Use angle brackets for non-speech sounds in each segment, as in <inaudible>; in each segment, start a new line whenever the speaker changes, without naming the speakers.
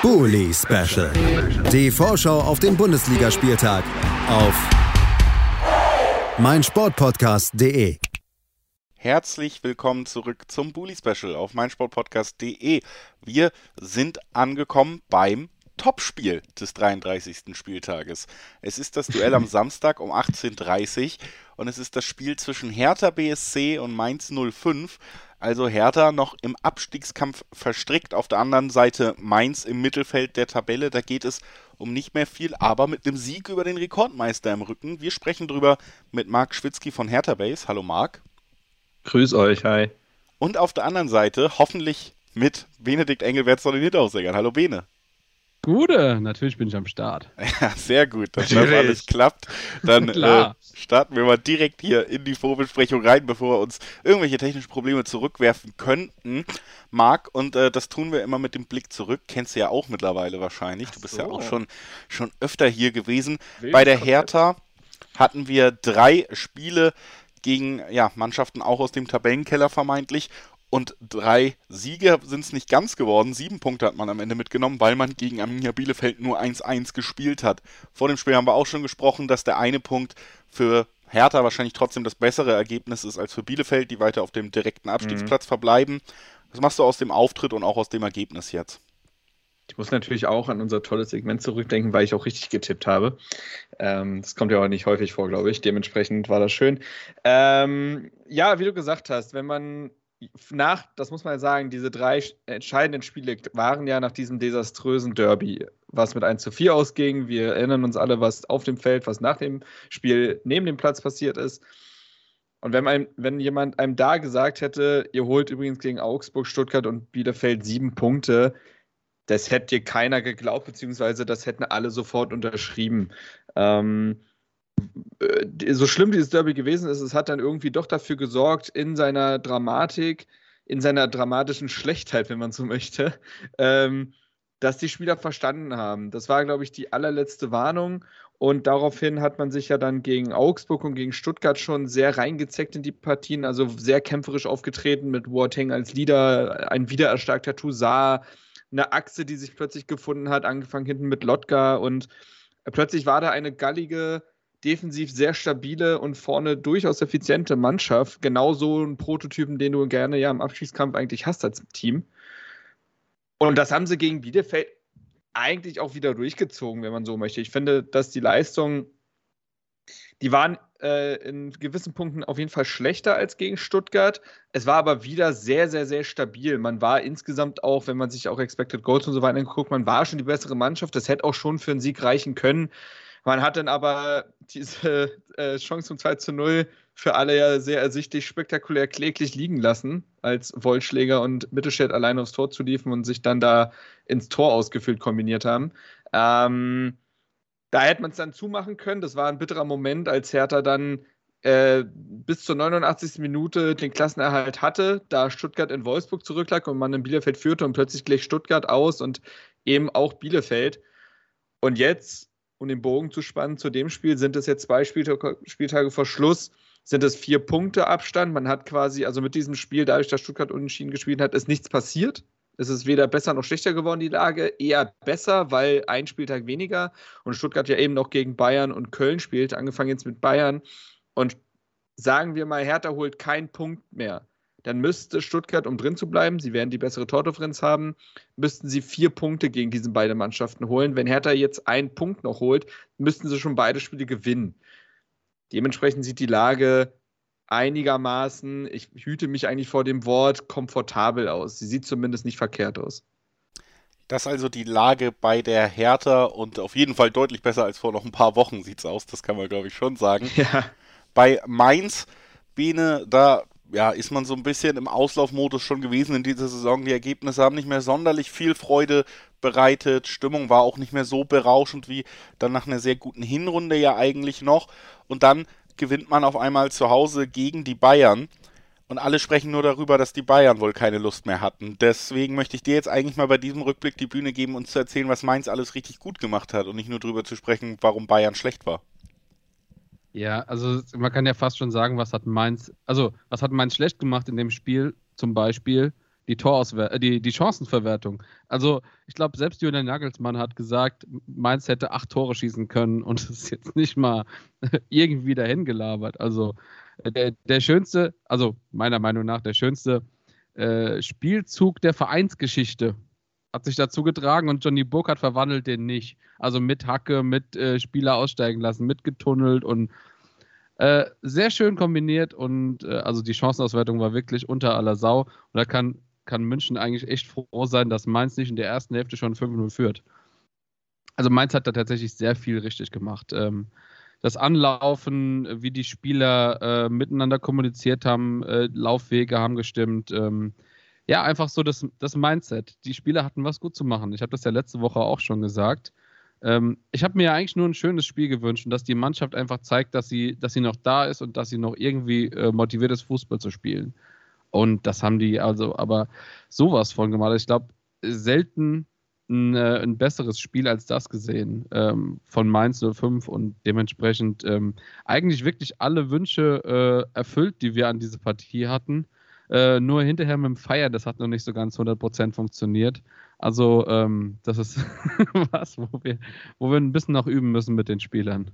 Bully Special. Die Vorschau auf den Bundesligaspieltag auf meinsportpodcast.de.
Herzlich willkommen zurück zum Bully Special auf meinsportpodcast.de. Wir sind angekommen beim Topspiel des 33. Spieltages. Es ist das Duell am <laughs> Samstag um 18.30 Uhr und es ist das Spiel zwischen Hertha BSC und Mainz 05. Also Hertha noch im Abstiegskampf verstrickt. Auf der anderen Seite Mainz im Mittelfeld der Tabelle. Da geht es um nicht mehr viel, aber mit einem Sieg über den Rekordmeister im Rücken. Wir sprechen drüber mit Marc Schwitzky von Hertha Base. Hallo Marc.
Grüß euch, hi.
Und auf der anderen Seite hoffentlich mit Benedikt Engelwert von den Hinterhofsängern. Hallo Bene.
Gute, natürlich bin ich am Start. <laughs>
Ja, sehr gut, dass das alles klappt. Dann <laughs> äh, starten wir mal direkt hier in die Vorbesprechung rein, bevor wir uns irgendwelche technischen Probleme zurückwerfen könnten. Marc, und äh, das tun wir immer mit dem Blick zurück. Kennst du ja auch mittlerweile wahrscheinlich. Du bist so. ja auch schon, schon öfter hier gewesen. Wild Bei der Hertha hatten wir drei Spiele gegen ja, Mannschaften auch aus dem Tabellenkeller vermeintlich und drei Siege sind es nicht ganz geworden. Sieben Punkte hat man am Ende mitgenommen, weil man gegen Arminia Bielefeld nur 1-1 gespielt hat. Vor dem Spiel haben wir auch schon gesprochen, dass der eine Punkt für Hertha wahrscheinlich trotzdem das bessere Ergebnis ist als für Bielefeld, die weiter auf dem direkten Abstiegsplatz mhm. verbleiben. Was machst du aus dem Auftritt und auch aus dem Ergebnis jetzt?
Ich muss natürlich auch an unser tolles Segment zurückdenken, weil ich auch richtig getippt habe. Ähm, das kommt ja auch nicht häufig vor, glaube ich. Dementsprechend war das schön. Ähm, ja, wie du gesagt hast, wenn man nach, das muss man sagen, diese drei entscheidenden Spiele waren ja nach diesem desaströsen Derby, was mit 1 zu 4 ausging. Wir erinnern uns alle, was auf dem Feld, was nach dem Spiel neben dem Platz passiert ist. Und wenn, einem, wenn jemand einem da gesagt hätte, ihr holt übrigens gegen Augsburg, Stuttgart und Bielefeld sieben Punkte, das hätte dir keiner geglaubt, beziehungsweise das hätten alle sofort unterschrieben. Ähm, äh, so schlimm dieses Derby gewesen ist, es hat dann irgendwie doch dafür gesorgt, in seiner Dramatik, in seiner dramatischen Schlechtheit, wenn man so möchte, <laughs> ähm, dass die Spieler verstanden haben. Das war, glaube ich, die allerletzte Warnung. Und daraufhin hat man sich ja dann gegen Augsburg und gegen Stuttgart schon sehr reingezeckt in die Partien, also sehr kämpferisch aufgetreten mit Boateng als Leader, ein wiedererstarkter Toussaint, eine Achse, die sich plötzlich gefunden hat, angefangen hinten mit Lotka und plötzlich war da eine gallige, defensiv sehr stabile und vorne durchaus effiziente Mannschaft. Genauso ein Prototypen, den du gerne ja im Abschiedskampf eigentlich hast als Team. Und das haben sie gegen Bielefeld eigentlich auch wieder durchgezogen, wenn man so möchte. Ich finde, dass die Leistung, die waren äh, in gewissen Punkten auf jeden Fall schlechter als gegen Stuttgart. Es war aber wieder sehr, sehr, sehr stabil. Man war insgesamt auch, wenn man sich auch Expected Goals und so weiter anguckt, man war schon die bessere Mannschaft. Das hätte auch schon für einen Sieg reichen können. Man hat dann aber diese äh, Chance zum 2 zu 0 für alle ja sehr ersichtlich spektakulär kläglich liegen lassen, als Wollschläger und Mittelstädt allein aufs Tor zu liefen und sich dann da ins Tor ausgefüllt kombiniert haben. Ähm, da hätte man es dann zumachen können. Das war ein bitterer Moment, als Hertha dann äh, bis zur 89. Minute den Klassenerhalt hatte, da Stuttgart in Wolfsburg zurücklag und man in Bielefeld führte und plötzlich gleich Stuttgart aus und eben auch Bielefeld. Und jetzt um den Bogen zu spannen zu dem Spiel, sind es jetzt zwei Spieltage, Spieltage vor Schluss, sind es vier Punkte Abstand. Man hat quasi, also mit diesem Spiel, dadurch, dass Stuttgart unentschieden gespielt hat, ist nichts passiert. Es ist weder besser noch schlechter geworden, die Lage. Eher besser, weil ein Spieltag weniger und Stuttgart ja eben noch gegen Bayern und Köln spielt, angefangen jetzt mit Bayern. Und sagen wir mal, Hertha holt keinen Punkt mehr dann müsste Stuttgart, um drin zu bleiben, sie werden die bessere Tordifferenz haben, müssten sie vier Punkte gegen diese beiden Mannschaften holen. Wenn Hertha jetzt einen Punkt noch holt, müssten sie schon beide Spiele gewinnen. Dementsprechend sieht die Lage einigermaßen, ich hüte mich eigentlich vor dem Wort, komfortabel aus. Sie sieht zumindest nicht verkehrt aus.
Das ist also die Lage bei der Hertha und auf jeden Fall deutlich besser als vor noch ein paar Wochen sieht es aus, das kann man glaube ich schon sagen. <laughs> Ja. Bei Mainz, Bene, da ja, ist man so ein bisschen im Auslaufmodus schon gewesen in dieser Saison. Die Ergebnisse haben nicht mehr sonderlich viel Freude bereitet. Stimmung war auch nicht mehr so berauschend wie dann nach einer sehr guten Hinrunde ja eigentlich noch. Und dann gewinnt man auf einmal zu Hause gegen die Bayern. Und alle sprechen nur darüber, dass die Bayern wohl keine Lust mehr hatten. Deswegen möchte ich dir jetzt eigentlich mal bei diesem Rückblick die Bühne geben, uns zu erzählen, was Mainz alles richtig gut gemacht hat und nicht nur darüber zu sprechen, warum Bayern schlecht war.
Ja, also man kann ja fast schon sagen, was hat Mainz, also was hat Mainz schlecht gemacht in dem Spiel? Zum Beispiel die, Torauswer äh, die, die Chancenverwertung. Also, ich glaube, selbst Julian Nagelsmann hat gesagt, Mainz hätte acht Tore schießen können <laughs> und es ist jetzt nicht mal <laughs> irgendwie dahin gelabert. Also, äh, der, der schönste, also meiner Meinung nach, der schönste äh, Spielzug der Vereinsgeschichte hat sich dazu getragen und Johnny Burkhardt verwandelt den nicht. Also mit Hacke, mit äh, Spieler aussteigen lassen, mit getunnelt und äh, sehr schön kombiniert und äh, also die Chancenauswertung war wirklich unter aller Sau. Und da kann kann München eigentlich echt froh sein, dass Mainz nicht in der ersten Hälfte schon 5-0 führt. Also Mainz hat da tatsächlich sehr viel richtig gemacht. Ähm, das Anlaufen, wie die Spieler äh, miteinander kommuniziert haben, äh, Laufwege haben gestimmt. Ähm, ja, einfach so das, das Mindset. Die Spieler hatten was gut zu machen. Ich habe das ja letzte Woche auch schon gesagt. Ähm, ich habe mir eigentlich nur ein schönes Spiel gewünscht und dass die Mannschaft einfach zeigt, dass sie, dass sie noch da ist und dass sie noch irgendwie äh, motiviert ist, Fußball zu spielen. Und das haben die also aber sowas von gemacht. Ich glaube, selten ein, äh, ein, besseres Spiel als das gesehen ähm, von Mainz 05 und dementsprechend ähm, eigentlich wirklich alle Wünsche äh, erfüllt, die wir an diese Partie hatten. Äh, nur hinterher mit dem Feiern, das hat noch nicht so ganz 100% funktioniert. Also ähm, das ist <laughs> was, wo wir, wo wir ein bisschen noch üben müssen mit den Spielern.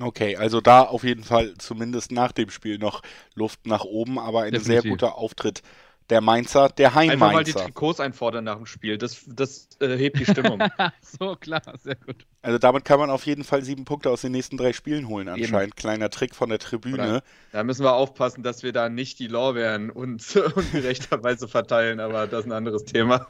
Okay, also da auf jeden Fall zumindest nach dem Spiel noch Luft nach oben, aber ein Definitiv. sehr guter Auftritt der Mainzer, der Heim Einfach mal
die Trikots einfordern nach dem Spiel, das, das äh, hebt die Stimmung. <laughs>
so, klar, sehr gut.
Also damit kann man auf jeden Fall sieben Punkte aus den nächsten drei Spielen holen anscheinend. Eben. Kleiner Trick von der Tribüne. Oder,
da müssen wir aufpassen, dass wir da nicht die Lorbeeren uns <laughs> ungerechterweise <laughs> verteilen, aber das ist ein anderes Thema.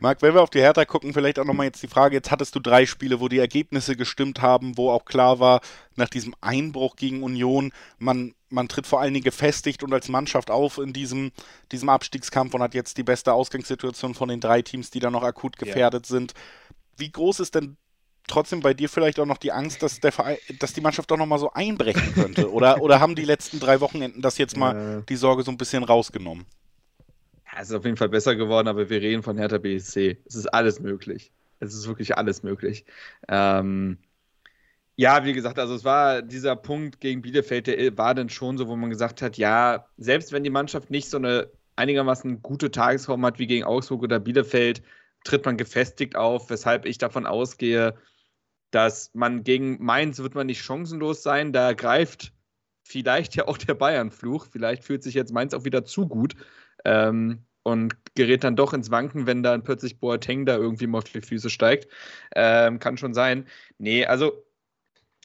Marc, wenn wir auf die Hertha gucken, vielleicht auch nochmal jetzt die Frage, jetzt hattest du drei Spiele, wo die Ergebnisse gestimmt haben, wo auch klar war, nach diesem Einbruch gegen Union, man, man tritt vor allen Dingen gefestigt und als Mannschaft auf in diesem, diesem Abstiegskampf und hat jetzt die beste Ausgangssituation von den drei Teams, die da noch akut gefährdet ja. sind. Wie groß ist denn trotzdem bei dir vielleicht auch noch die Angst, dass, der Verein, dass die Mannschaft doch nochmal so einbrechen könnte? Oder, oder haben die letzten drei Wochenenden das jetzt mal die Sorge so ein bisschen rausgenommen?
Es ist auf jeden Fall besser geworden, aber wir reden von Hertha BSC. Es ist alles möglich. Es ist wirklich alles möglich. Ähm, ja, wie gesagt, also es war dieser Punkt gegen Bielefeld, der war dann schon so, wo man gesagt hat, ja, selbst wenn die Mannschaft nicht so eine einigermaßen gute Tagesform hat wie gegen Augsburg oder Bielefeld, tritt man gefestigt auf, weshalb ich davon ausgehe, dass man gegen Mainz wird man nicht chancenlos sein. Da greift vielleicht ja auch der Bayern-Fluch. Vielleicht fühlt sich jetzt Mainz auch wieder zu gut. Ähm, und gerät dann doch ins Wanken, wenn dann plötzlich Boateng da irgendwie mal auf die Füße steigt. Ähm, kann schon sein. Nee, also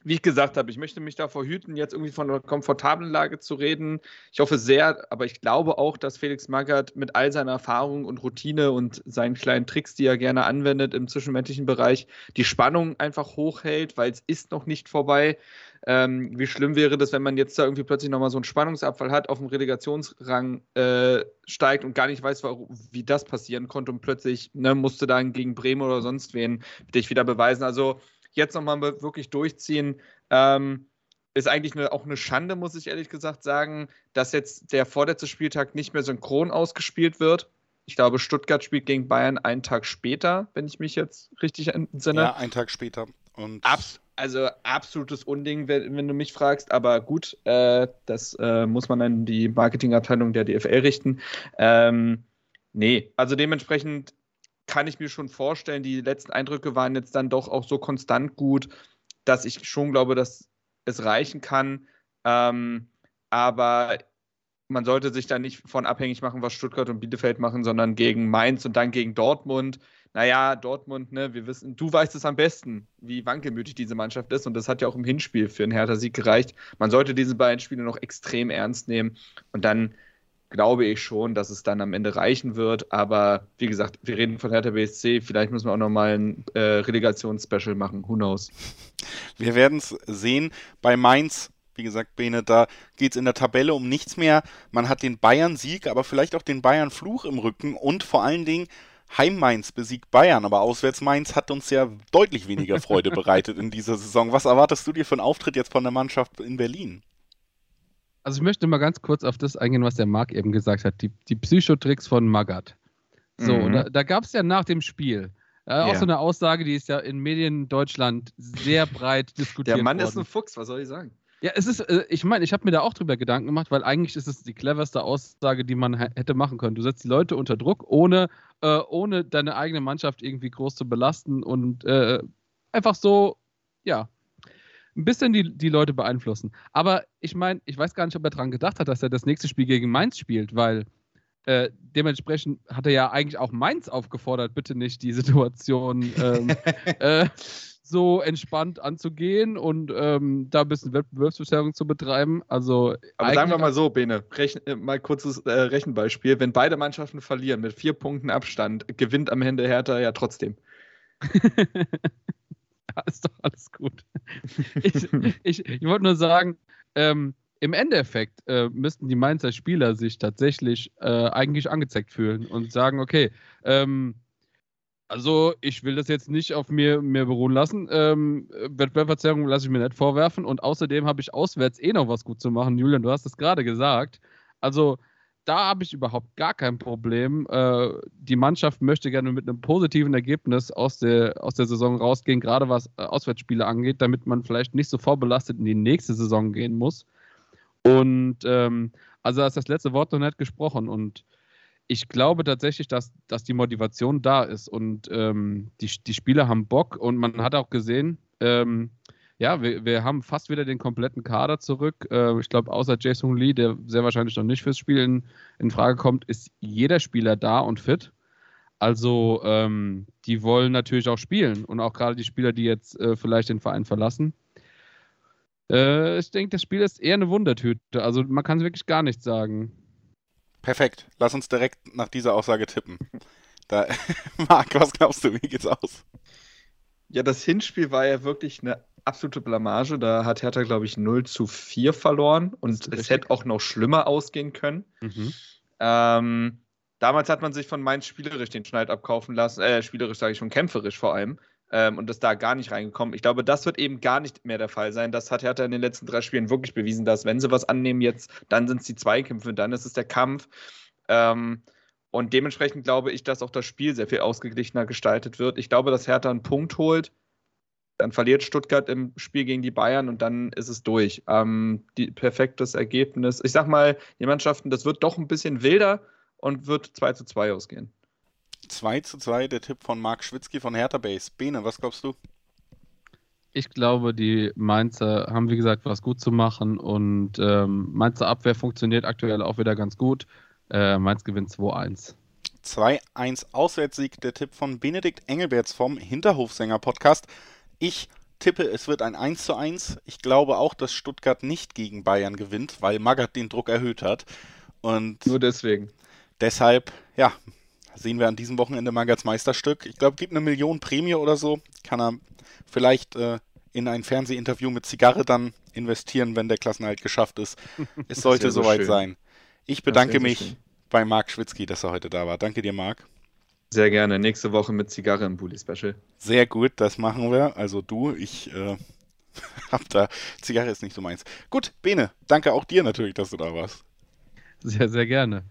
wie ich gesagt habe, ich möchte mich davor hüten, jetzt irgendwie von einer komfortablen Lage zu reden. Ich hoffe sehr, aber ich glaube auch, dass Felix Magath mit all seiner Erfahrung und Routine und seinen kleinen Tricks, die er gerne anwendet im zwischenmenschlichen Bereich, die Spannung einfach hochhält, weil es ist noch nicht vorbei. Ähm, wie schlimm wäre das, wenn man jetzt da irgendwie plötzlich nochmal so einen Spannungsabfall hat, auf dem Relegationsrang äh, steigt und gar nicht weiß, wie das passieren konnte und plötzlich ne, musste dann gegen Bremen oder sonst wen dich wieder beweisen. Also jetzt nochmal wirklich durchziehen. Ähm, ist eigentlich eine, auch eine Schande, muss ich ehrlich gesagt sagen, dass jetzt der vorletzte Spieltag nicht mehr synchron ausgespielt wird. Ich glaube, Stuttgart spielt gegen Bayern einen Tag später, wenn ich mich jetzt richtig entsinne. Ja,
einen Tag später. Und
Abs also absolutes Unding, wenn, wenn, du mich fragst, aber gut, äh, das äh, muss man an die Marketingabteilung der DFL richten. Ähm, nee, also dementsprechend kann ich mir schon vorstellen, die letzten Eindrücke waren jetzt dann doch auch so konstant gut, dass ich schon glaube, dass es reichen kann. Ähm, aber man sollte sich da nicht von abhängig machen, was Stuttgart und Bielefeld machen, sondern gegen Mainz und dann gegen Dortmund. Naja, Dortmund, ne, wir wissen, du weißt es am besten, wie wankelmütig diese Mannschaft ist. Und das hat ja auch im Hinspiel für einen Hertha-Sieg gereicht. Man sollte diese beiden Spiele noch extrem ernst nehmen. Und dann glaube ich schon, dass es dann am Ende reichen wird. Aber wie gesagt, wir reden von Hertha BSC. Vielleicht müssen wir auch nochmal ein äh, Relegationsspecial machen. Who knows?
Wir werden es sehen. Bei Mainz wie gesagt, Bene, da geht es in der Tabelle um nichts mehr. Man hat den Bayern-Sieg, aber vielleicht auch den Bayern-Fluch im Rücken und vor allen Dingen Heim-Mainz besiegt Bayern, aber Auswärts-Mainz hat uns ja deutlich weniger Freude <laughs> bereitet in dieser Saison. Was erwartest du dir für einen Auftritt jetzt von der Mannschaft in Berlin?
Also ich möchte mal ganz kurz auf das eingehen, was der Marc eben gesagt hat, die, die Psychotricks von Magath. So, mhm. da, da gab es ja nach dem Spiel äh, auch so eine Aussage, die ist ja in Medien Deutschland sehr breit diskutiert
Der Mann
worden.
ist ein Fuchs, was soll ich sagen?
Ja, es ist, äh, ich meine, ich habe mir da auch drüber Gedanken gemacht, weil eigentlich ist es die cleverste Aussage, die man hätte machen können. Du setzt die Leute unter Druck, ohne, äh, ohne deine eigene Mannschaft irgendwie groß zu belasten und äh, einfach so, ja, ein bisschen die, die Leute beeinflussen. Aber ich meine, ich weiß gar nicht, ob er daran gedacht hat, dass er das nächste Spiel gegen Mainz spielt, weil äh, dementsprechend hat er ja eigentlich auch Mainz aufgefordert, bitte nicht die Situation ähm, <laughs> äh, so entspannt anzugehen und ähm, da ein bisschen Wettbewerbsverzerrung zu betreiben. Also
Aber sagen wir mal so, Bene, rechn, äh, mal kurzes äh, Rechenbeispiel. Wenn beide Mannschaften verlieren mit vier Punkten Abstand, gewinnt am Ende Hertha ja trotzdem. <laughs>
ja, ist doch alles gut. ich, ich, ich wollte nur sagen, ähm, im Endeffekt äh, müssten die Mainzer Spieler sich tatsächlich äh, eigentlich angezeigt fühlen und sagen, okay, ähm, also ich will das jetzt nicht auf mir, mir beruhen lassen. Ähm, Wettbewerbsverzerrung lasse ich mir nicht vorwerfen und außerdem habe ich auswärts eh noch was gut zu machen. Julian, du hast es gerade gesagt. Also da habe ich überhaupt gar kein Problem. Äh, die Mannschaft möchte gerne mit einem positiven Ergebnis aus der, aus der Saison rausgehen, gerade was äh, Auswärtsspiele angeht, damit man vielleicht nicht so vorbelastet in die nächste Saison gehen muss. Und ähm, also hast das letzte Wort noch nicht gesprochen und ich glaube tatsächlich, dass, dass die Motivation da ist und ähm, die, die Spieler haben Bock und man hat auch gesehen, ähm, ja, wir, wir haben fast wieder den kompletten Kader zurück. Äh, ich glaube, außer Jason Lee, der sehr wahrscheinlich noch nicht fürs Spiel in, in Frage kommt, ist jeder Spieler da und fit. Also, ähm, die wollen natürlich auch spielen und auch gerade die Spieler, die jetzt äh, vielleicht den Verein verlassen. Äh, ich denke, das Spiel ist eher eine Wundertüte. Also, man kann es wirklich gar nicht sagen.
Perfekt. Lass uns direkt nach dieser Aussage tippen. Da, <laughs> Marc, was glaubst du, wie geht's aus?
Ja, das Hinspiel war ja wirklich eine absolute Blamage. Da hat Hertha, glaube ich, 0 zu 4 verloren und es hätte auch noch schlimmer ausgehen können. Mhm. Ähm, damals hat man sich von Mainz spielerisch den Schneid abkaufen lassen, äh, spielerisch sage ich schon, kämpferisch vor allem. Ähm, und ist da gar nicht reingekommen. Ich glaube, das wird eben gar nicht mehr der Fall sein. Das hat Hertha in den letzten drei Spielen wirklich bewiesen, dass wenn sie was annehmen jetzt, dann sind es die Zweikämpfe, dann ist es der Kampf. Ähm, und dementsprechend glaube ich, dass auch das Spiel sehr viel ausgeglichener gestaltet wird. Ich glaube, dass Hertha einen Punkt holt. Dann verliert Stuttgart im Spiel gegen die Bayern und dann ist es durch. Ähm, die, perfektes Ergebnis. Ich sag mal, die Mannschaften, das wird doch ein bisschen wilder und wird 2 zu 2 ausgehen.
2 zu 2, der Tipp von Marc Schwitzky von Hertha Base. Bene, was glaubst du?
Ich glaube, die Mainzer haben, wie gesagt, was gut zu machen und ähm, Mainzer Abwehr funktioniert aktuell auch wieder ganz gut. Äh, Mainz gewinnt 2-1.
2-1 Auswärtssieg, der Tipp von Benedikt Engelberts vom Hinterhofsänger-Podcast. Ich tippe, es wird ein 1 zu 1. Ich glaube auch, dass Stuttgart nicht gegen Bayern gewinnt, weil Magath den Druck erhöht hat. Und
Nur deswegen.
Deshalb, ja, sehen wir an diesem Wochenende Magats Meisterstück. Ich glaube, gibt eine Million Prämie oder so. Kann er vielleicht äh, in ein Fernsehinterview mit Zigarre dann investieren, wenn der Klassenhalt geschafft ist. <laughs> Es sollte so soweit schön. sein. Ich bedanke mich schön. bei Marc Schwitzky, dass er heute da war. Danke dir, Marc.
Sehr gerne. Nächste Woche mit Zigarre im Bully Special.
Sehr gut, das machen wir. Also du, ich äh, <laughs> hab da. Zigarre ist nicht so meins. Gut, Bene, danke auch dir natürlich, dass du da warst.
Sehr, sehr gerne.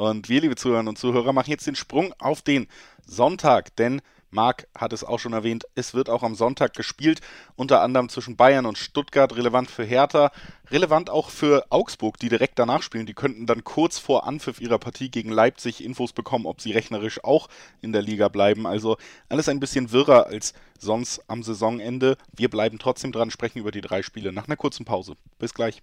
Und wir, liebe Zuhörerinnen und Zuhörer, machen jetzt den Sprung auf den Sonntag, denn Marc hat es auch schon erwähnt, es wird auch am Sonntag gespielt, unter anderem zwischen Bayern und Stuttgart, relevant für Hertha, relevant auch für Augsburg, die direkt danach spielen. Die könnten dann kurz vor Anpfiff ihrer Partie gegen Leipzig Infos bekommen, ob sie rechnerisch auch in der Liga bleiben. Also alles ein bisschen wirrer als sonst am Saisonende. Wir bleiben trotzdem dran, sprechen über die drei Spiele nach einer kurzen Pause. Bis gleich.